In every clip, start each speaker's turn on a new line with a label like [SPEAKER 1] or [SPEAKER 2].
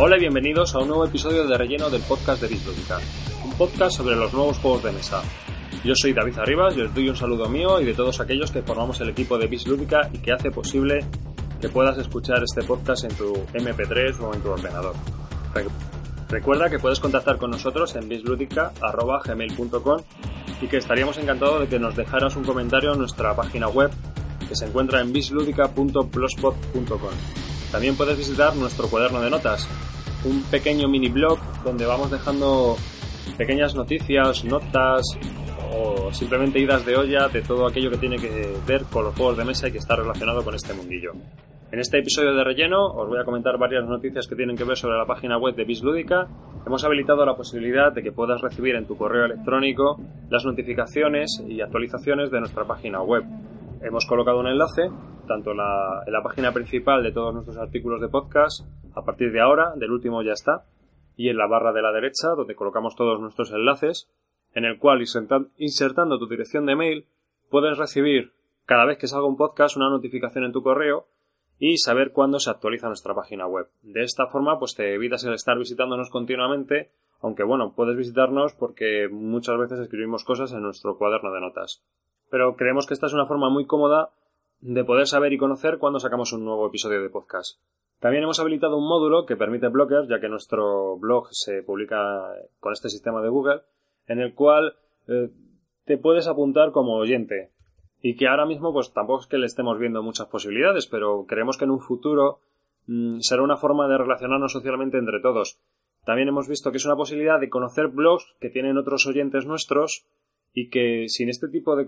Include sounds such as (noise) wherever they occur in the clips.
[SPEAKER 1] Hola y bienvenidos a un nuevo episodio de relleno del podcast de Bislúdica, un podcast sobre los nuevos juegos de mesa. Yo soy David Arribas y os doy un saludo mío y de todos aquellos que formamos el equipo de Bislúdica y que hace posible que puedas escuchar este podcast en tu MP3 o en tu ordenador. Recuerda que puedes contactar con nosotros en bisludica.gmail.com y que estaríamos encantados de que nos dejaras un comentario en nuestra página web que se encuentra en bisludica.blogspot.com. También puedes visitar nuestro cuaderno de notas, un pequeño mini blog donde vamos dejando pequeñas noticias, notas o simplemente idas de olla de todo aquello que tiene que ver con los juegos de mesa y que está relacionado con este mundillo. En este episodio de relleno os voy a comentar varias noticias que tienen que ver sobre la página web de Bislúdica. Hemos habilitado la posibilidad de que puedas recibir en tu correo electrónico las notificaciones y actualizaciones de nuestra página web. Hemos colocado un enlace, tanto en la, en la página principal de todos nuestros artículos de podcast, a partir de ahora, del último ya está, y en la barra de la derecha, donde colocamos todos nuestros enlaces, en el cual insertando tu dirección de mail, puedes recibir cada vez que salga un podcast una notificación en tu correo y saber cuándo se actualiza nuestra página web. De esta forma, pues te evitas el estar visitándonos continuamente, aunque bueno, puedes visitarnos porque muchas veces escribimos cosas en nuestro cuaderno de notas pero creemos que esta es una forma muy cómoda de poder saber y conocer cuando sacamos un nuevo episodio de podcast. También hemos habilitado un módulo que permite blockers, ya que nuestro blog se publica con este sistema de Google, en el cual eh, te puedes apuntar como oyente. Y que ahora mismo, pues tampoco es que le estemos viendo muchas posibilidades, pero creemos que en un futuro mm, será una forma de relacionarnos socialmente entre todos. También hemos visto que es una posibilidad de conocer blogs que tienen otros oyentes nuestros y que sin este tipo de,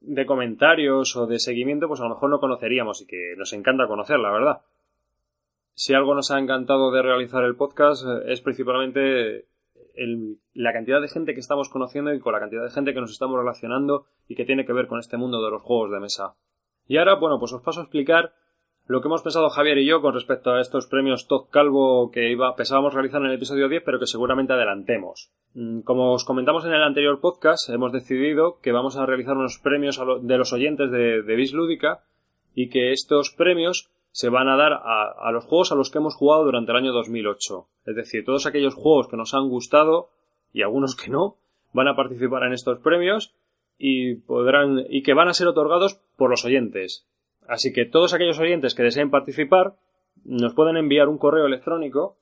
[SPEAKER 1] de comentarios o de seguimiento, pues a lo mejor no conoceríamos y que nos encanta conocer, la verdad. Si algo nos ha encantado de realizar el podcast eh, es principalmente la cantidad de gente que estamos conociendo y con la cantidad de gente que nos estamos relacionando y que tiene que ver con este mundo de los juegos de mesa. Y ahora, bueno, pues os paso a explicar lo que hemos pensado Javier y yo con respecto a estos premios Todd Calvo que iba, pensábamos realizar en el episodio 10, pero que seguramente adelantemos. Mm, como os comentamos en el anterior podcast, hemos decidido que vamos a realizar unos premios de los oyentes de, de Bis Lúdica y que estos premios se van a dar a, a, los juegos a los que hemos jugado durante el año 2008. Es decir, todos aquellos juegos que nos han gustado y algunos que no van a participar en estos premios y podrán y que van a ser otorgados por los oyentes. Así que todos aquellos oyentes que deseen participar nos pueden enviar un correo electrónico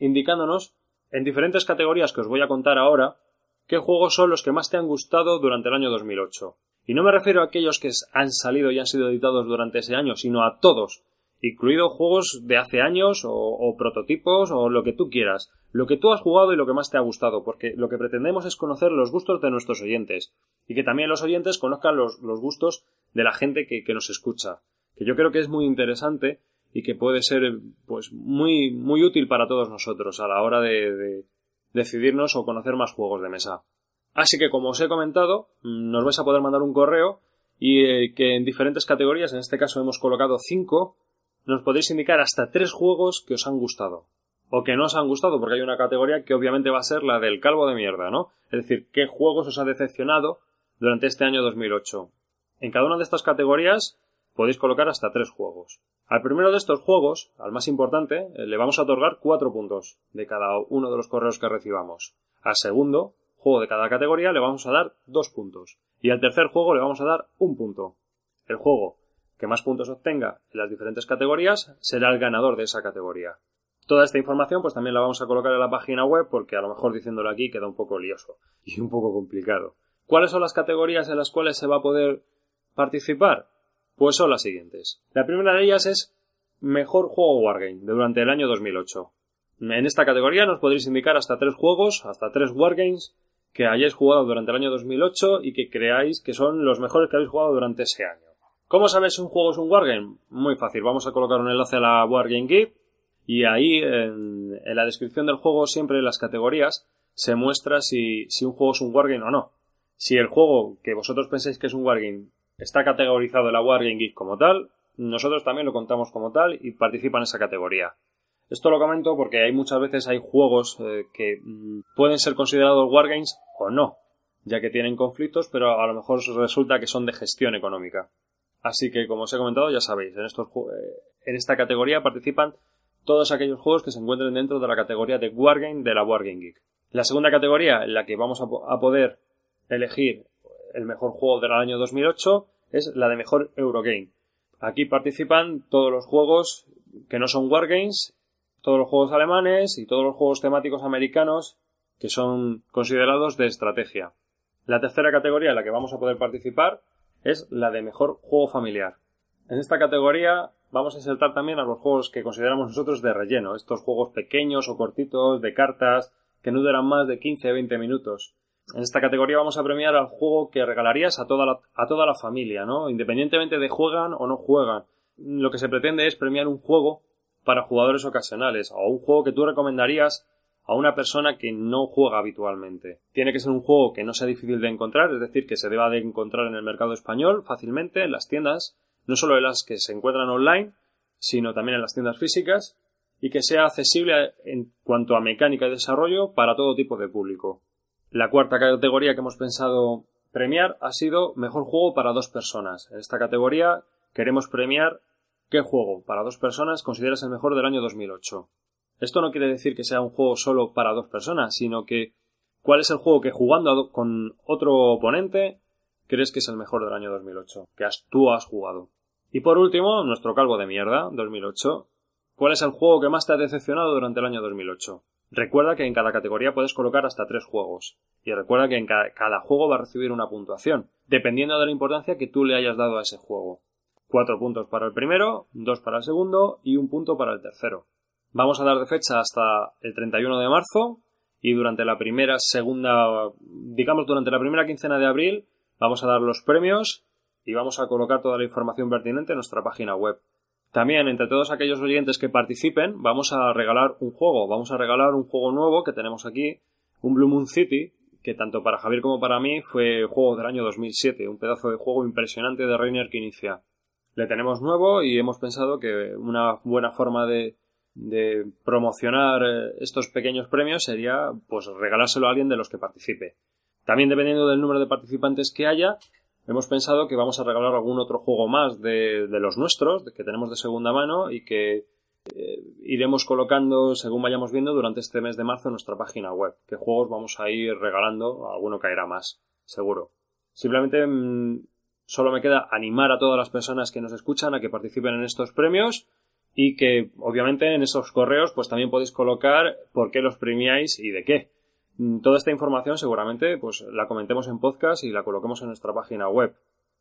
[SPEAKER 1] indicándonos en diferentes categorías que os voy a contar ahora qué juegos son los que más te han gustado durante el año 2008. Y no me refiero a aquellos que han salido y han sido editados durante ese año, sino a todos, incluido juegos de hace años o, o, prototipos o lo que tú quieras, lo que tú has jugado y lo que más te ha gustado, porque lo que pretendemos es conocer los gustos de nuestros oyentes y que también los oyentes conozcan los, los gustos de la gente que, que, nos escucha, que yo creo que es muy interesante y que puede ser pues muy, muy útil para todos nosotros a la hora de, de decidirnos o conocer más juegos de mesa. Así que como os he comentado, mm, nos vais a poder mandar un correo y eh, que en diferentes categorías, en este caso hemos colocado cinco, nos podéis indicar hasta tres juegos que os han gustado o que no os han gustado, porque hay una categoría que obviamente va a ser la del calvo de mierda, ¿no? Es decir, qué juegos os ha decepcionado durante este año 2008. En cada una de estas categorías podéis colocar hasta tres juegos. Al primero de estos juegos, al más importante, eh, le vamos a otorgar cuatro puntos de cada uno de los correos que recibamos. Al segundo, juego de cada categoría, le vamos a dar dos puntos. Y al tercer juego le vamos a dar un punto. El juego que más puntos obtenga en las diferentes categorías será el ganador de esa categoría. Toda esta información pues también la vamos a colocar en la página web porque a lo mejor diciéndolo aquí queda un poco lioso (laughs) y un poco complicado. ¿Cuáles son las categorías en las cuales se va a poder participar? Pues son las siguientes. La primera de ellas es Mejor Juego Wargame durante el año 2008. En esta categoría nos podréis indicar hasta tres juegos, hasta tres Wargames que hayáis jugado durante el año 2008 y que creáis que son los mejores que habéis jugado durante ese año. ¿Cómo sabes si un juego es un Wargame? Muy fácil, vamos a colocar un enlace a la Wargame Geek y ahí en, la descripción del juego siempre en las categorías se muestra si, si un juego es un Wargame o no. Si el juego que vosotros pensáis que es un Wargame está categorizado en la Wargame Geek como tal, nosotros también lo contamos como tal y participa en esa categoría. Esto lo comento porque hay muchas veces hay juegos eh, que mm, pueden ser considerados Wargames o no, ya que tienen conflictos, pero a lo mejor resulta que son de gestión económica. Así que, como os he comentado, ya sabéis, en, estos, eh, en esta categoría participan todos aquellos juegos que se encuentren dentro de la categoría de Wargame de la Wargame Geek. La segunda categoría en la que vamos a, poder elegir el mejor juego del año 2008 es la de mejor Eurogame. Aquí participan todos los juegos que no son Wargames, todos los juegos alemanes y todos los juegos temáticos americanos que son considerados de estrategia. La tercera categoría en la que vamos a poder participar es la de mejor juego familiar. En esta categoría vamos a insertar también a los juegos que consideramos nosotros de relleno, estos juegos pequeños o cortitos de cartas que no duran más de 15 o 20 minutos. En esta categoría vamos a premiar al juego que regalarías a toda la, a toda la familia, ¿no? Independientemente de juegan o no juegan. Lo que se pretende es premiar un juego para jugadores ocasionales o un juego que tú recomendarías a una persona que no juega habitualmente. Tiene que ser un juego que no sea difícil de encontrar, es decir, que se deba de encontrar en el mercado español fácilmente, en las tiendas, no solo en las que se encuentran online, sino también en las tiendas físicas, y que sea accesible en cuanto a mecánica y desarrollo para todo tipo de público. La cuarta categoría que hemos pensado premiar ha sido mejor juego para dos personas. En esta categoría queremos premiar qué juego para dos personas consideras el mejor del año 2008. Esto no quiere decir que sea un juego solo para dos personas, sino que cuál es el juego que jugando con otro oponente crees que es el mejor del año 2008, que tú has jugado. Y por último, nuestro calvo de mierda, 2008. ¿Cuál es el juego que más te ha decepcionado durante el año 2008? Recuerda que en cada categoría puedes colocar hasta tres juegos. Y recuerda que en cada, juego va a recibir una puntuación, dependiendo de la importancia que tú le hayas dado a ese juego. Cuatro puntos para el primero, dos para el segundo y un punto para el tercero. Vamos a dar de fecha hasta el 31 de marzo y durante la primera, segunda, digamos durante la primera quincena de abril, vamos a dar los premios y vamos a colocar toda la información pertinente en nuestra página web. También, entre todos aquellos oyentes que participen, vamos a regalar un juego. Vamos a regalar un juego nuevo que tenemos aquí, un Blue Moon City, que tanto para Javier como para mí fue juego del año 2007, un pedazo de juego impresionante de Reiner que inicia. Le tenemos nuevo y hemos pensado que una buena forma de, promocionar eh, estos pequeños premios sería pues regalárselo a alguien de los que participe. También dependiendo del número de participantes que haya, hemos pensado que vamos a regalar algún otro juego más de, de los nuestros, que tenemos de segunda mano y que eh, iremos colocando según vayamos viendo durante este mes de marzo en nuestra página web. ¿Qué juegos vamos a ir regalando? Alguno caerá más, seguro. Simplemente mm, solo me queda animar a todas las personas que nos escuchan a que participen en estos premios y que obviamente en esos correos pues también podéis colocar por qué los premiáis y de qué. Mm, toda esta información seguramente pues la comentemos en podcast y la coloquemos en nuestra página web.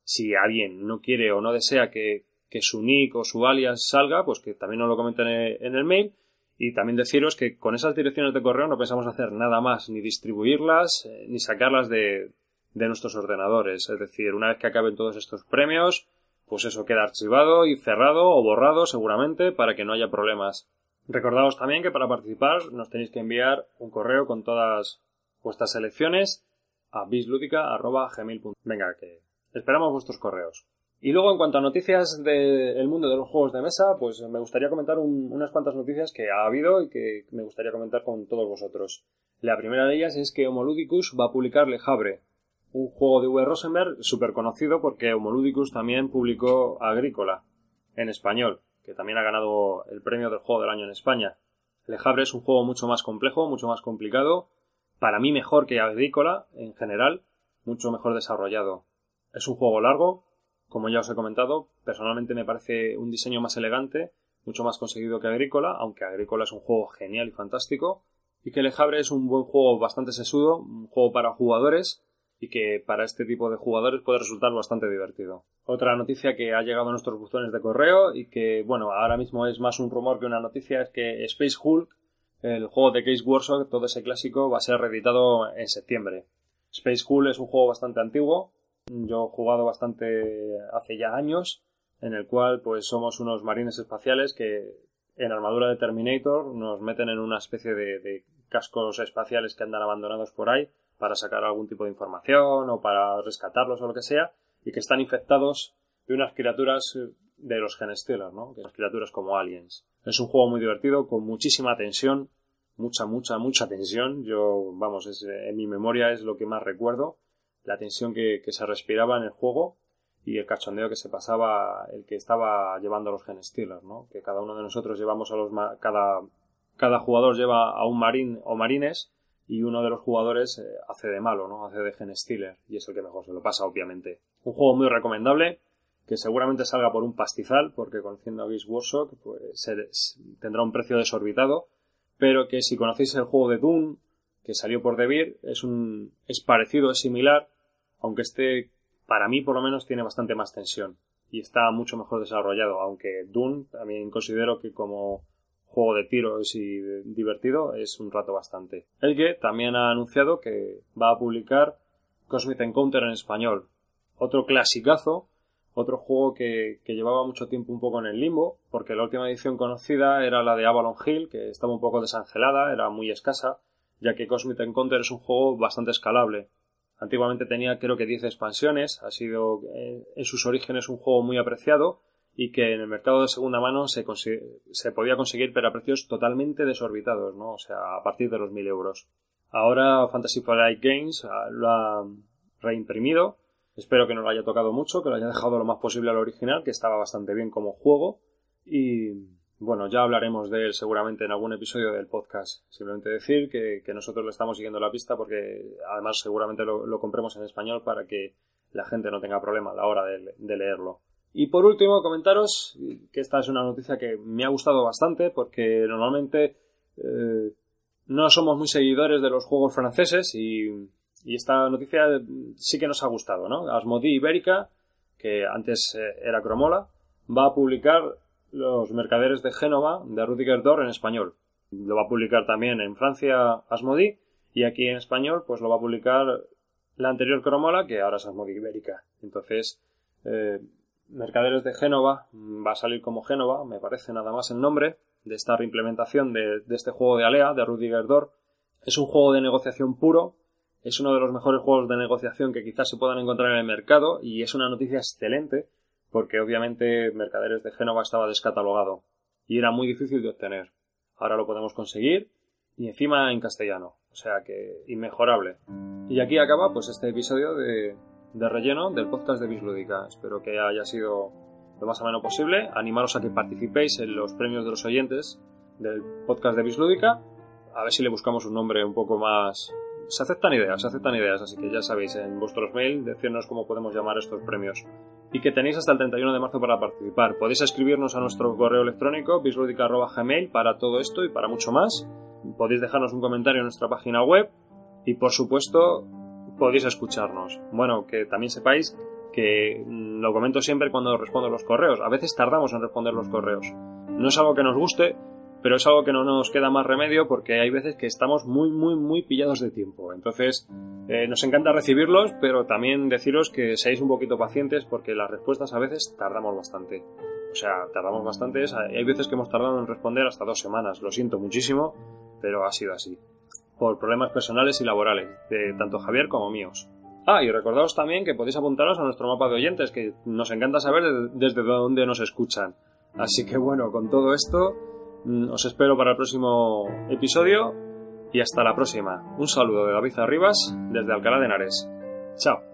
[SPEAKER 1] Si alguien no quiere o no desea que, que su nick o su alias salga, pues que también nos lo comenten en el mail. Y también deciros que con esas direcciones de correo no pensamos hacer nada más, ni distribuirlas, eh, ni sacarlas de, de nuestros ordenadores. Es decir, una vez que acaben todos estos premios, pues eso queda archivado y cerrado o borrado seguramente para que no haya problemas. Recordaos también que para participar nos tenéis que enviar un correo con todas vuestras selecciones a bisludica.gmail.com. Venga, que esperamos vuestros correos. Y luego, en cuanto a noticias del mundo de los juegos de mesa, pues me gustaría comentar unas cuantas noticias que ha habido y que me gustaría comentar con todos vosotros. La primera de ellas es que Homoludicus va a publicar Le Havre, un juego de V. Rosenberg súper conocido porque Homoludicus también publicó Agrícola en español, que también ha ganado el premio del juego del año en España. Le Havre es un juego mucho más complejo, mucho más complicado, para mí mejor que Agrícola en general, mucho mejor desarrollado. Es un juego largo, como ya os he comentado, personalmente me parece un diseño más elegante, mucho más conseguido que Agrícola, aunque Agrícola es un juego genial y fantástico, y que Le Havre es un buen juego bastante sesudo, un juego para jugadores, y que para este tipo de jugadores puede resultar bastante divertido. Otra noticia que ha llegado a nuestros buzones de correo y que, bueno, ahora mismo es más un rumor que una noticia es que Space Hulk, el juego de Case Workshop, todo ese clásico, va a ser reeditado en septiembre. Space Hulk es un juego bastante antiguo, yo he jugado bastante hace ya años, en el cual pues somos unos marines espaciales que en armadura de Terminator nos meten en una especie de, de cascos espaciales que andan abandonados por ahí para sacar algún tipo de información o para rescatarlos o lo que sea, y que están infectados de unas criaturas eh, de los Genestealers, ¿no? Que son criaturas como aliens. Es un juego muy divertido, con muchísima tensión, mucha, mucha, mucha tensión. Yo, vamos, en mi memoria es lo que más recuerdo, la tensión que, se respiraba en el juego. y el cachondeo que se pasaba el que estaba llevando a los Gen Steelers, ¿no? Que cada uno de nosotros llevamos a los cada cada jugador lleva a un marín o marines y uno de los jugadores eh, hace de malo, ¿no? Hace de Gen Stealer y es el que mejor se lo pasa, obviamente. Un juego muy recomendable que seguramente salga por un pastizal porque conociendo a Geeks Workshop pues tendrá un precio desorbitado, pero que si conocéis el juego de Doom que salió por Devir es un es parecido, es similar, aunque este para mí por lo menos tiene bastante más tensión y está mucho mejor desarrollado, aunque Doom también considero que como juego de tiros y divertido es un rato bastante. El también ha anunciado que va a publicar Cosmic Encounter en español. Otro clasicazo, otro juego que, que, llevaba mucho tiempo un poco en el limbo, porque la última edición conocida era la de Avalon Hill, que estaba un poco desangelada, era muy escasa, ya que Cosmic Encounter es un juego bastante escalable. Antiguamente tenía creo que 10 expansiones, ha sido eh, en sus orígenes un juego muy apreciado, y que en el mercado de segunda mano se, se podía conseguir pero a precios totalmente desorbitados, ¿no? O sea, a partir de los 1000 euros. Ahora Fantasy Flight Games ah, lo ha reimprimido. Espero que no lo haya tocado mucho, que lo haya dejado lo más posible al original, que estaba bastante bien como juego. Y bueno, ya hablaremos de él seguramente en algún episodio del podcast. Simplemente decir que, nosotros le estamos siguiendo la pista porque además seguramente lo, compremos en español para que la gente no tenga problema a la hora de leerlo. Y por último, comentaros que esta es una noticia que me ha gustado bastante porque normalmente eh, no somos muy seguidores de los juegos franceses y, esta noticia sí que nos ha gustado, ¿no? Asmodee Ibérica, que antes eh, era Cromola, va a publicar Los Mercaderes de Génova de Rudiger Dor en español. Lo va a publicar también en Francia Asmodee y aquí en español pues lo va a publicar la anterior Cromola que ahora es Asmodee Ibérica. Entonces, eh, Mercaderes de Génova va a salir como Génova, me parece nada más el nombre de esta reimplementación de, este juego de Alea, de Rudiger Dor. Es un juego de negociación puro, es uno de los mejores juegos de negociación que quizás se puedan encontrar en el mercado y es una noticia excelente porque obviamente Mercaderes de Génova estaba descatalogado y era muy difícil de obtener. Ahora lo podemos conseguir y encima en castellano, o sea que inmejorable. Y aquí acaba pues este episodio de, de relleno del podcast de Bislúdica. Espero que haya sido lo más ameno posible. Animaros a que participéis en los premios de los oyentes del podcast de Bislúdica. A ver si le buscamos un nombre un poco más... Se aceptan ideas, se aceptan ideas, así que ya sabéis en vuestros mails decirnos cómo podemos llamar estos premios. Y que tenéis hasta el 31 de marzo para participar. Podéis escribirnos a nuestro correo electrónico bisludica.gmail para todo esto y para mucho más. Podéis dejarnos un comentario en nuestra página web. Y por supuesto, podéis escucharnos. Bueno, que también sepáis que mm, lo comento siempre cuando respondo los correos. A veces tardamos en responder los correos. No es algo que nos guste, pero es algo que no nos queda más remedio porque hay veces que estamos muy, muy, muy pillados de tiempo. Entonces, eh, nos encanta recibirlos, pero también deciros que seáis un poquito pacientes porque las respuestas a veces tardamos bastante. O sea, tardamos bastante. Hay veces que hemos tardado en responder hasta dos semanas. Lo siento muchísimo, pero ha sido así por problemas personales y laborales, de tanto Javier como míos. Ah, y recordaos también que podéis apuntaros a nuestro mapa de oyentes, que nos encanta saber desde dónde nos escuchan. Así que bueno, con todo esto, mm, os espero para el próximo episodio y hasta la próxima. Un saludo de David Arribas desde Alcalá de Henares. Chao.